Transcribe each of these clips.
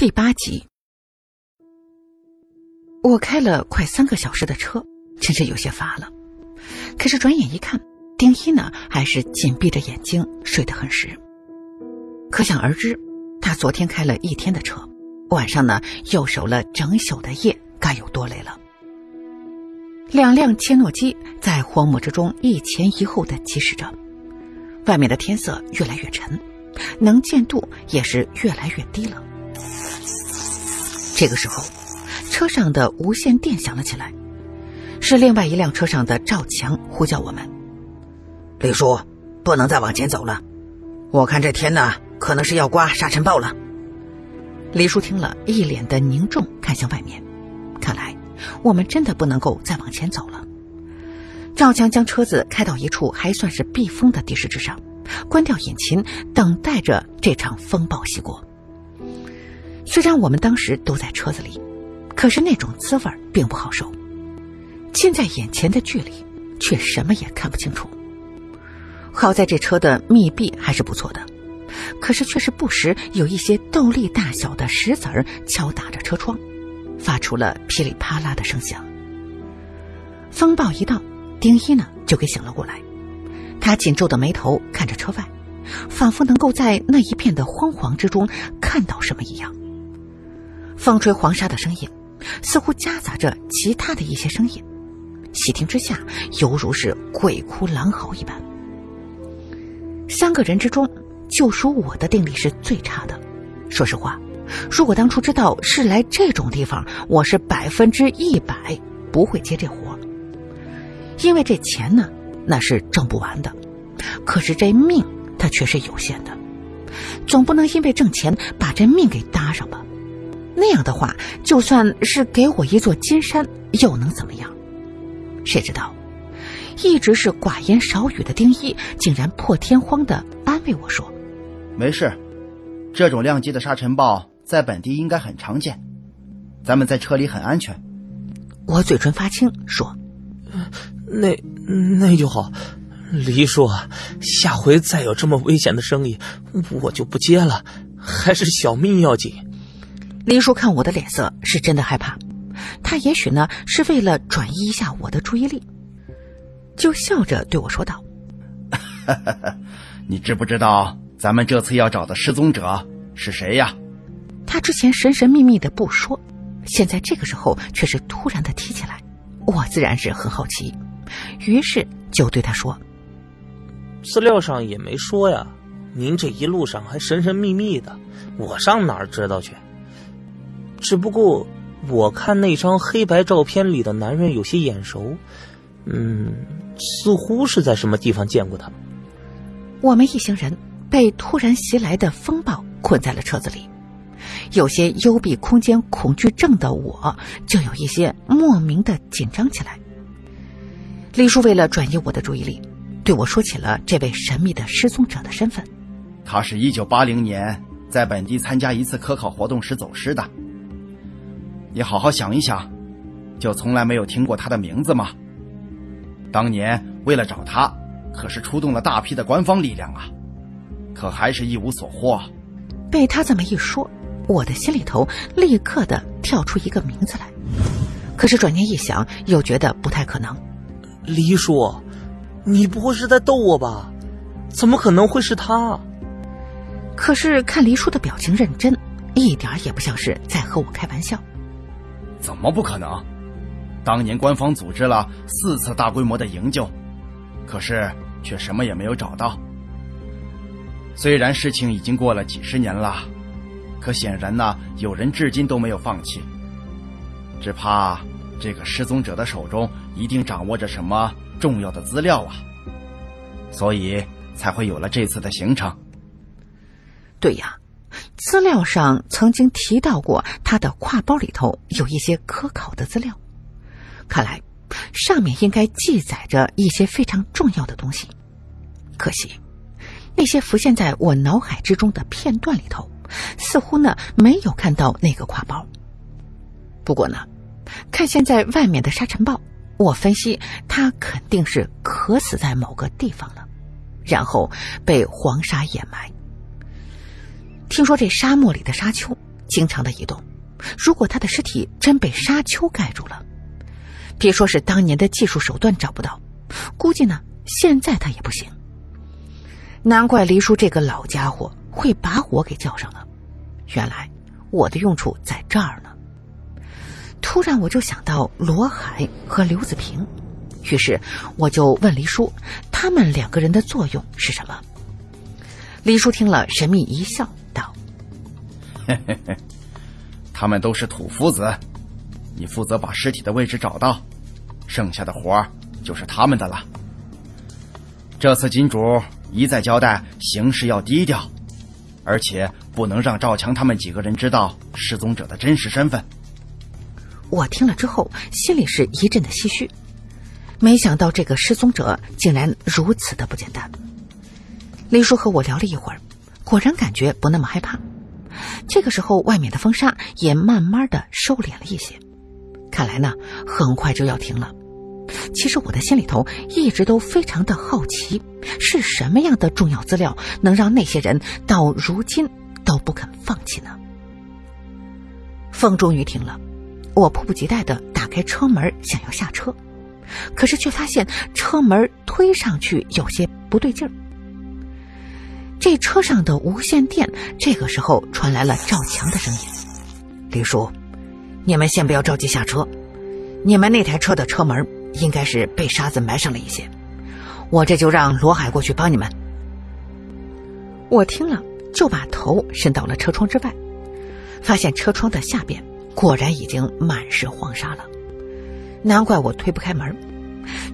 第八集，我开了快三个小时的车，真是有些乏了。可是转眼一看，丁一呢还是紧闭着眼睛睡得很实。可想而知，他昨天开了一天的车，晚上呢又守了整宿的夜，该有多累了。两辆切诺基在荒漠之中一前一后的疾驶着，外面的天色越来越沉，能见度也是越来越低了。这个时候，车上的无线电响了起来，是另外一辆车上的赵强呼叫我们：“李叔，不能再往前走了，我看这天呢，可能是要刮沙尘暴了。”李叔听了一脸的凝重，看向外面，看来。我们真的不能够再往前走了。赵强将车子开到一处还算是避风的地势之上，关掉引擎，等待着这场风暴袭过。虽然我们当时都在车子里，可是那种滋味并不好受。近在眼前的距离，却什么也看不清楚。好在这车的密闭还是不错的，可是却是不时有一些豆粒大小的石子儿敲打着车窗。发出了噼里啪啦的声响。风暴一到，丁一呢就给醒了过来。他紧皱的眉头看着车外，仿佛能够在那一片的昏黄之中看到什么一样。风吹黄沙的声音，似乎夹杂着其他的一些声音，细听之下，犹如是鬼哭狼嚎一般。三个人之中，就属我的定力是最差的。说实话。如果当初知道是来这种地方，我是百分之一百不会接这活，因为这钱呢，那是挣不完的。可是这命，它却是有限的，总不能因为挣钱把这命给搭上吧？那样的话，就算是给我一座金山，又能怎么样？谁知道，一直是寡言少语的丁一，竟然破天荒的安慰我说：“没事，这种量级的沙尘暴。”在本地应该很常见，咱们在车里很安全。我嘴唇发青说：“那那就好，黎叔，下回再有这么危险的生意，我就不接了，还是小命要紧。”黎叔看我的脸色是真的害怕，他也许呢是为了转移一下我的注意力，就笑着对我说道：“ 你知不知道咱们这次要找的失踪者是谁呀？”他之前神神秘秘的不说，现在这个时候却是突然的提起来，我自然是很好奇，于是就对他说：“资料上也没说呀，您这一路上还神神秘秘的，我上哪儿知道去？只不过我看那张黑白照片里的男人有些眼熟，嗯，似乎是在什么地方见过他。”我们一行人被突然袭来的风暴困在了车子里。有些幽闭空间恐惧症的我，就有一些莫名的紧张起来。李叔为了转移我的注意力，对我说起了这位神秘的失踪者的身份。他是一九八零年在本地参加一次科考活动时走失的。你好好想一想，就从来没有听过他的名字吗？当年为了找他，可是出动了大批的官方力量啊，可还是一无所获。被他这么一说。我的心里头立刻的跳出一个名字来，可是转念一想，又觉得不太可能。黎叔，你不会是在逗我吧？怎么可能会是他？可是看黎叔的表情认真，一点也不像是在和我开玩笑。怎么不可能？当年官方组织了四次大规模的营救，可是却什么也没有找到。虽然事情已经过了几十年了。可显然呢，有人至今都没有放弃。只怕这个失踪者的手中一定掌握着什么重要的资料啊，所以才会有了这次的行程。对呀，资料上曾经提到过他的挎包里头有一些科考的资料，看来上面应该记载着一些非常重要的东西。可惜，那些浮现在我脑海之中的片段里头。似乎呢没有看到那个挎包。不过呢，看现在外面的沙尘暴，我分析他肯定是渴死在某个地方了，然后被黄沙掩埋。听说这沙漠里的沙丘经常的移动。如果他的尸体真被沙丘盖住了，别说是当年的技术手段找不到，估计呢现在他也不行。难怪黎叔这个老家伙会把我给叫上了，原来我的用处在这儿呢。突然我就想到罗海和刘子平，于是我就问黎叔，他们两个人的作用是什么？黎叔听了，神秘一笑，：“嘿嘿嘿。”他们都是土夫子，你负责把尸体的位置找到，剩下的活儿就是他们的了。这次金主一再交代行事要低调，而且不能让赵强他们几个人知道失踪者的真实身份。我听了之后，心里是一阵的唏嘘，没想到这个失踪者竟然如此的不简单。李叔和我聊了一会儿，果然感觉不那么害怕。这个时候，外面的风沙也慢慢的收敛了一些，看来呢，很快就要停了。其实我的心里头一直都非常的好奇，是什么样的重要资料能让那些人到如今都不肯放弃呢？风终于停了，我迫不及待的打开车门，想要下车，可是却发现车门推上去有些不对劲儿。这车上的无线电这个时候传来了赵强的声音：“李叔，你们先不要着急下车，你们那台车的车门应该是被沙子埋上了一些，我这就让罗海过去帮你们。”我听了，就把头伸到了车窗之外，发现车窗的下边果然已经满是黄沙了，难怪我推不开门。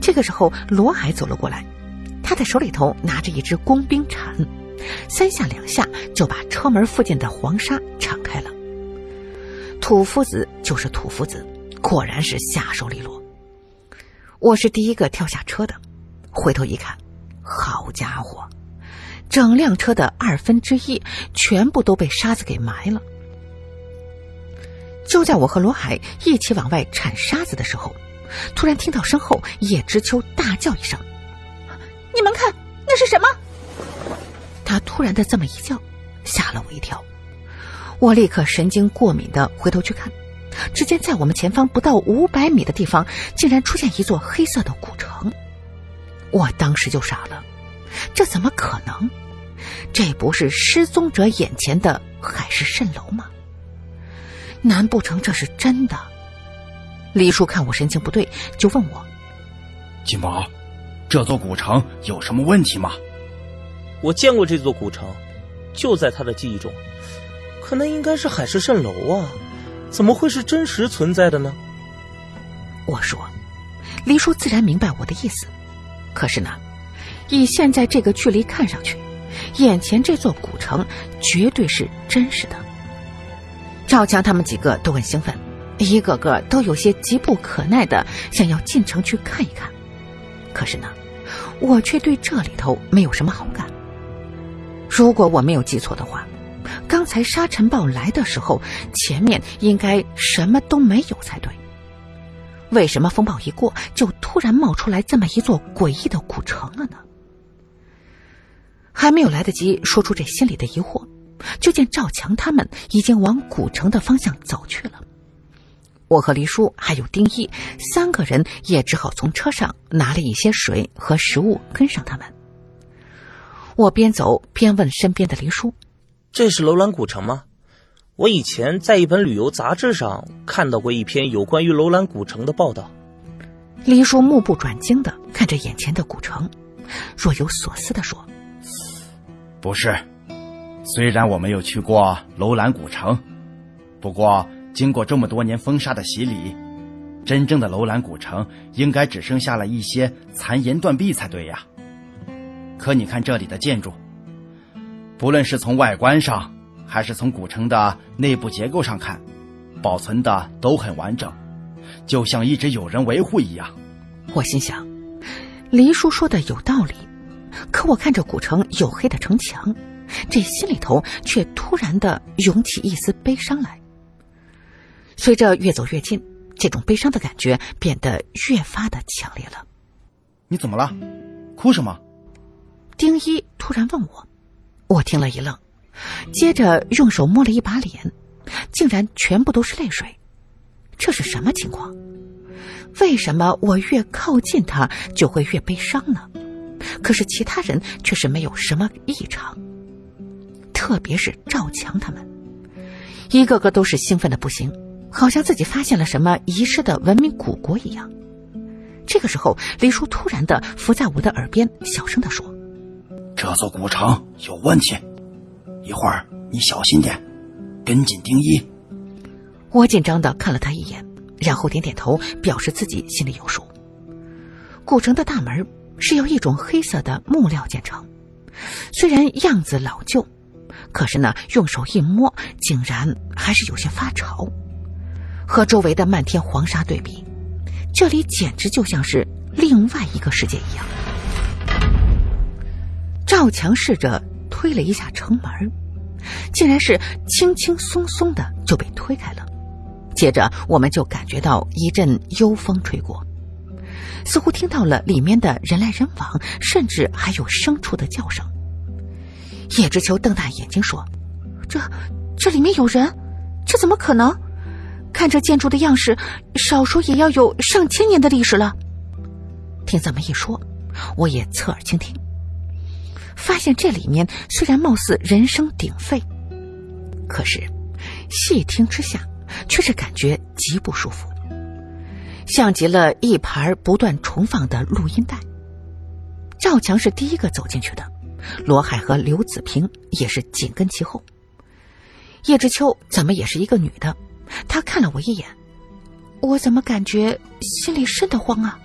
这个时候，罗海走了过来，他的手里头拿着一只工兵铲。三下两下就把车门附近的黄沙敞开了。土夫子就是土夫子，果然是下手利落。我是第一个跳下车的，回头一看，好家伙，整辆车的二分之一全部都被沙子给埋了。就在我和罗海一起往外铲沙子的时候，突然听到身后叶知秋大叫一声：“你们看，那是什么？”他突然的这么一叫，吓了我一跳。我立刻神经过敏的回头去看，只见在我们前方不到五百米的地方，竟然出现一座黑色的古城。我当时就傻了，这怎么可能？这不是失踪者眼前的海市蜃楼吗？难不成这是真的？李叔看我神情不对，就问我：“金毛，这座古城有什么问题吗？”我见过这座古城，就在他的记忆中，可能应该是海市蜃楼啊，怎么会是真实存在的呢？我说，黎叔自然明白我的意思，可是呢，以现在这个距离看上去，眼前这座古城绝对是真实的。赵强他们几个都很兴奋，一个个都有些急不可耐的想要进城去看一看，可是呢，我却对这里头没有什么好感。如果我没有记错的话，刚才沙尘暴来的时候，前面应该什么都没有才对。为什么风暴一过，就突然冒出来这么一座诡异的古城了呢？还没有来得及说出这心里的疑惑，就见赵强他们已经往古城的方向走去了。我和黎叔还有丁一三个人也只好从车上拿了一些水和食物跟上他们。我边走边问身边的黎叔：“这是楼兰古城吗？我以前在一本旅游杂志上看到过一篇有关于楼兰古城的报道。”黎叔目不转睛的看着眼前的古城，若有所思的说：“不是，虽然我没有去过楼兰古城，不过经过这么多年风沙的洗礼，真正的楼兰古城应该只剩下了一些残垣断壁才对呀。”可你看这里的建筑，不论是从外观上，还是从古城的内部结构上看，保存的都很完整，就像一直有人维护一样。我心想，黎叔说的有道理，可我看着古城黝黑的城墙，这心里头却突然的涌起一丝悲伤来。随着越走越近，这种悲伤的感觉变得越发的强烈了。你怎么了？哭什么？丁一突然问我，我听了一愣，接着用手摸了一把脸，竟然全部都是泪水，这是什么情况？为什么我越靠近他就会越悲伤呢？可是其他人却是没有什么异常，特别是赵强他们，一个个都是兴奋的不行，好像自己发现了什么遗失的文明古国一样。这个时候，李叔突然的伏在我的耳边，小声的说：“这座古城有问题，一会儿你小心点，跟紧丁一。”我紧张的看了他一眼。然后点点头，表示自己心里有数。古城的大门是由一种黑色的木料建成，虽然样子老旧，可是呢，用手一摸，竟然还是有些发潮。和周围的漫天黄沙对比，这里简直就像是另外一个世界一样。赵强试着推了一下城门，竟然是轻轻松松的就被推开了。接着，我们就感觉到一阵幽风吹过，似乎听到了里面的人来人往，甚至还有牲畜的叫声。叶知秋瞪大眼睛说：“这，这里面有人？这怎么可能？看这建筑的样式，少说也要有上千年的历史了。”听这么一说，我也侧耳倾听，发现这里面虽然貌似人声鼎沸，可是细听之下。却是感觉极不舒服，像极了一盘不断重放的录音带。赵强是第一个走进去的，罗海和刘子平也是紧跟其后。叶知秋怎么也是一个女的，她看了我一眼，我怎么感觉心里瘆得慌啊？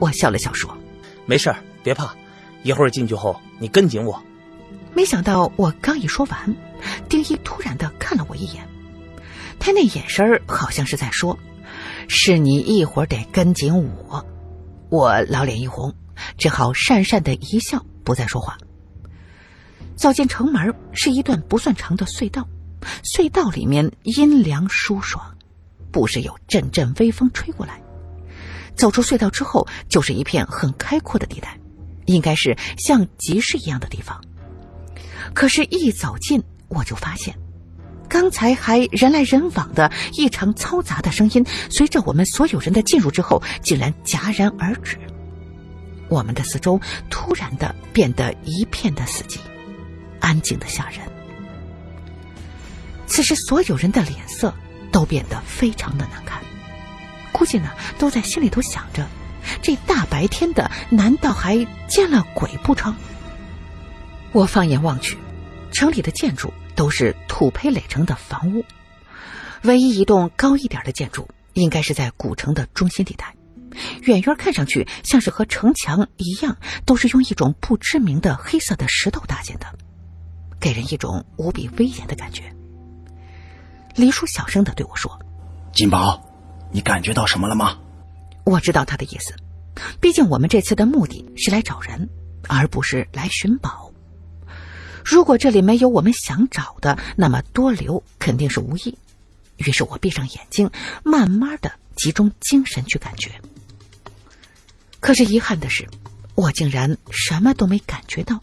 我笑了笑说：“没事别怕，一会儿进去后你跟紧我。”没想到我刚一说完，丁一突然的看了我一眼。他那眼神儿好像是在说：“是你一会儿得跟紧我。”我老脸一红，只好讪讪的一笑，不再说话。走进城门是一段不算长的隧道，隧道里面阴凉舒爽，不时有阵阵微风吹过来。走出隧道之后，就是一片很开阔的地带，应该是像集市一样的地方。可是，一走近，我就发现。刚才还人来人往的异常嘈杂的声音，随着我们所有人的进入之后，竟然戛然而止。我们的四周突然的变得一片的死寂，安静的吓人。此时，所有人的脸色都变得非常的难看，估计呢都在心里头想着：这大白天的，难道还见了鬼不成？我放眼望去，城里的建筑。都是土坯垒成的房屋，唯一一栋高一点的建筑应该是在古城的中心地带，远远看上去像是和城墙一样，都是用一种不知名的黑色的石头搭建的，给人一种无比威严的感觉。黎叔小声的对我说：“金宝，你感觉到什么了吗？”我知道他的意思，毕竟我们这次的目的是来找人，而不是来寻宝。如果这里没有我们想找的，那么多留肯定是无益。于是我闭上眼睛，慢慢的集中精神去感觉。可是遗憾的是，我竟然什么都没感觉到，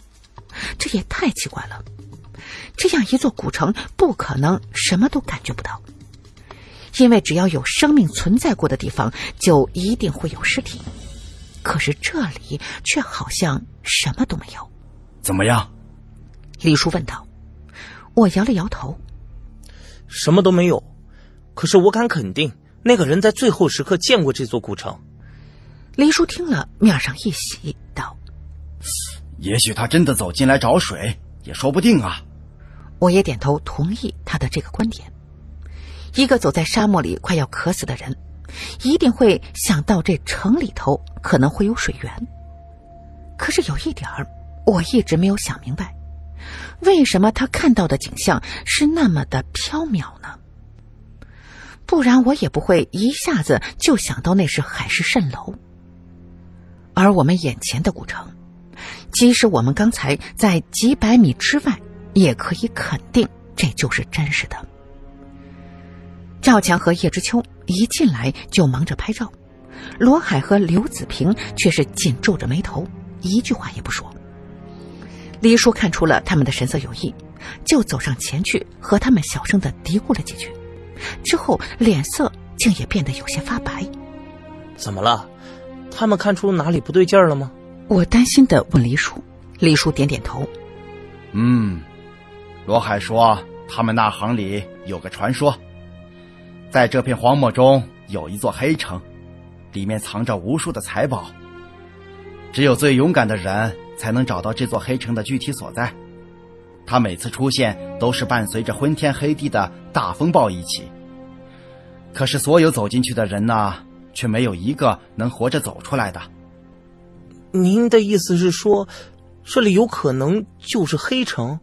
这也太奇怪了。这样一座古城，不可能什么都感觉不到，因为只要有生命存在过的地方，就一定会有尸体。可是这里却好像什么都没有。怎么样？李叔问道：“我摇了摇头，什么都没有。可是我敢肯定，那个人在最后时刻见过这座古城。”黎叔听了，面上一喜，道：“也许他真的走进来找水，也说不定啊。”我也点头同意他的这个观点。一个走在沙漠里快要渴死的人，一定会想到这城里头可能会有水源。可是有一点儿，我一直没有想明白。为什么他看到的景象是那么的飘渺呢？不然我也不会一下子就想到那是海市蜃楼。而我们眼前的古城，即使我们刚才在几百米之外，也可以肯定这就是真实的。赵强和叶知秋一进来就忙着拍照，罗海和刘子平却是紧皱着眉头，一句话也不说。黎叔看出了他们的神色有异，就走上前去和他们小声的嘀咕了几句，之后脸色竟也变得有些发白。怎么了？他们看出哪里不对劲儿了吗？我担心的问黎叔，黎叔点点头。嗯，罗海说他们那行里有个传说，在这片荒漠中有一座黑城，里面藏着无数的财宝。只有最勇敢的人才能找到这座黑城的具体所在。他每次出现都是伴随着昏天黑地的大风暴一起。可是所有走进去的人呢，却没有一个能活着走出来的。您的意思是说，这里有可能就是黑城？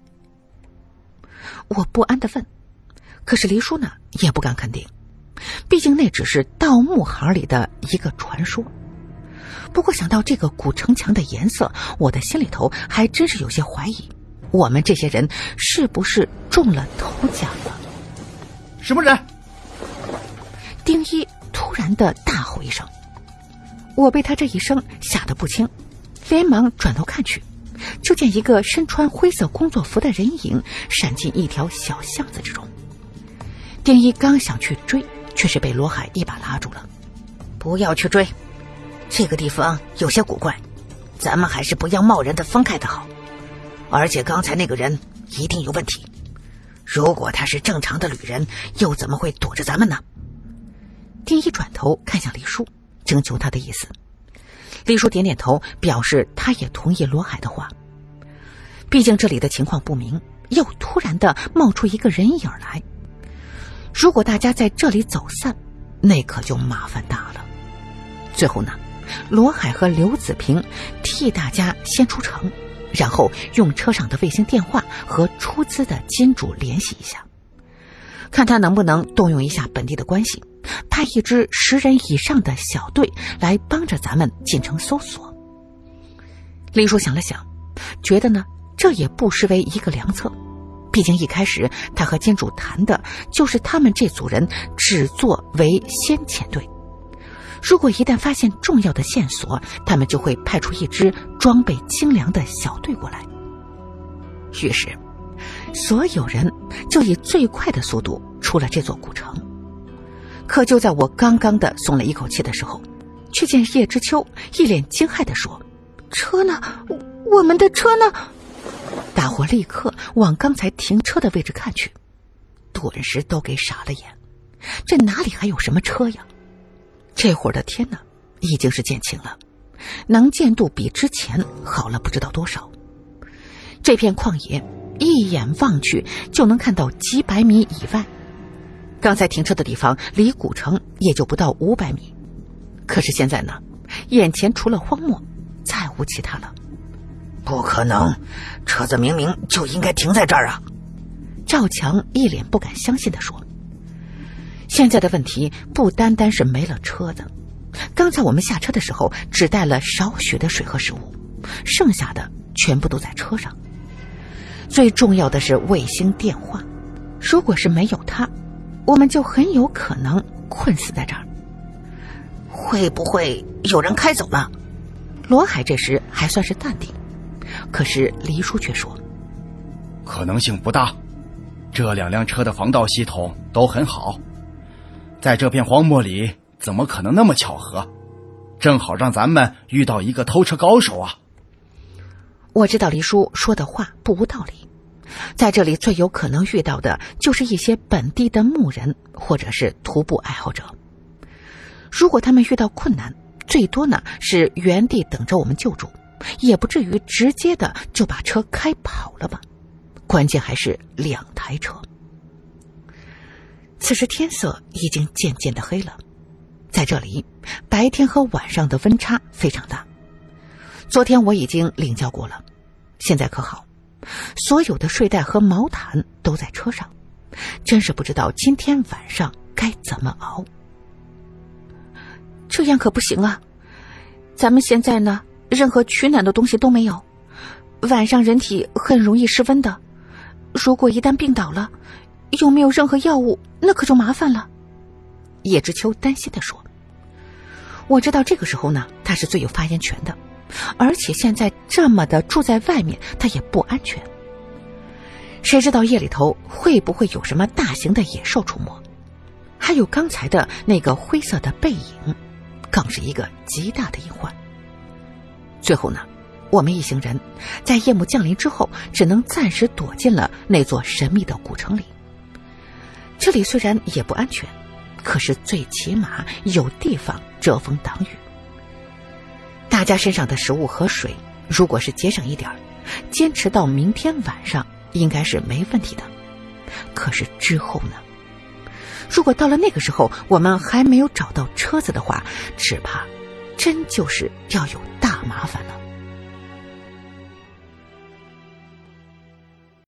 我不安的问。可是黎叔呢，也不敢肯定，毕竟那只是盗墓行里的一个传说。不过想到这个古城墙的颜色，我的心里头还真是有些怀疑，我们这些人是不是中了头奖了？什么人？丁一突然的大吼一声，我被他这一声吓得不轻，连忙转头看去，就见一个身穿灰色工作服的人影闪进一条小巷子之中。丁一刚想去追，却是被罗海一把拉住了，不要去追。这个地方有些古怪，咱们还是不要贸然的分开的好。而且刚才那个人一定有问题，如果他是正常的旅人，又怎么会躲着咱们呢？丁一转头看向李叔，征求他的意思。李叔点点头，表示他也同意罗海的话。毕竟这里的情况不明，又突然的冒出一个人影来，如果大家在这里走散，那可就麻烦大了。最后呢？罗海和刘子平替大家先出城，然后用车上的卫星电话和出资的金主联系一下，看他能不能动用一下本地的关系，派一支十人以上的小队来帮着咱们进城搜索。林叔想了想，觉得呢，这也不失为一个良策，毕竟一开始他和金主谈的就是他们这组人只作为先遣队。如果一旦发现重要的线索，他们就会派出一支装备精良的小队过来。于是，所有人就以最快的速度出了这座古城。可就在我刚刚的松了一口气的时候，却见叶知秋一脸惊骇的说：“车呢？我们的车呢？”大伙立刻往刚才停车的位置看去，顿时都给傻了眼。这哪里还有什么车呀？这会儿的天呢，已经是渐晴了，能见度比之前好了不知道多少。这片旷野一眼望去就能看到几百米以外，刚才停车的地方离古城也就不到五百米。可是现在呢，眼前除了荒漠，再无其他了。不可能，车子明明就应该停在这儿啊！赵强一脸不敢相信的说。现在的问题不单单是没了车子，刚才我们下车的时候只带了少许的水和食物，剩下的全部都在车上。最重要的是卫星电话，如果是没有它，我们就很有可能困死在这儿。会不会有人开走了？罗海这时还算是淡定，可是黎叔却说：“可能性不大，这两辆车的防盗系统都很好。”在这片荒漠里，怎么可能那么巧合？正好让咱们遇到一个偷车高手啊！我知道黎叔说的话不无道理，在这里最有可能遇到的就是一些本地的牧人或者是徒步爱好者。如果他们遇到困难，最多呢是原地等着我们救助，也不至于直接的就把车开跑了吧？关键还是两台车。此时天色已经渐渐的黑了，在这里，白天和晚上的温差非常大。昨天我已经领教过了，现在可好，所有的睡袋和毛毯都在车上，真是不知道今天晚上该怎么熬。这样可不行啊！咱们现在呢，任何取暖的东西都没有，晚上人体很容易失温的，如果一旦病倒了。又没有任何药物？那可就麻烦了。叶知秋担心的说：“我知道这个时候呢，他是最有发言权的，而且现在这么的住在外面，他也不安全。谁知道夜里头会不会有什么大型的野兽出没？还有刚才的那个灰色的背影，更是一个极大的隐患。最后呢，我们一行人在夜幕降临之后，只能暂时躲进了那座神秘的古城里。这里虽然也不安全，可是最起码有地方遮风挡雨。大家身上的食物和水，如果是节省一点坚持到明天晚上。应该是没问题的，可是之后呢？如果到了那个时候我们还没有找到车子的话，只怕真就是要有大麻烦了。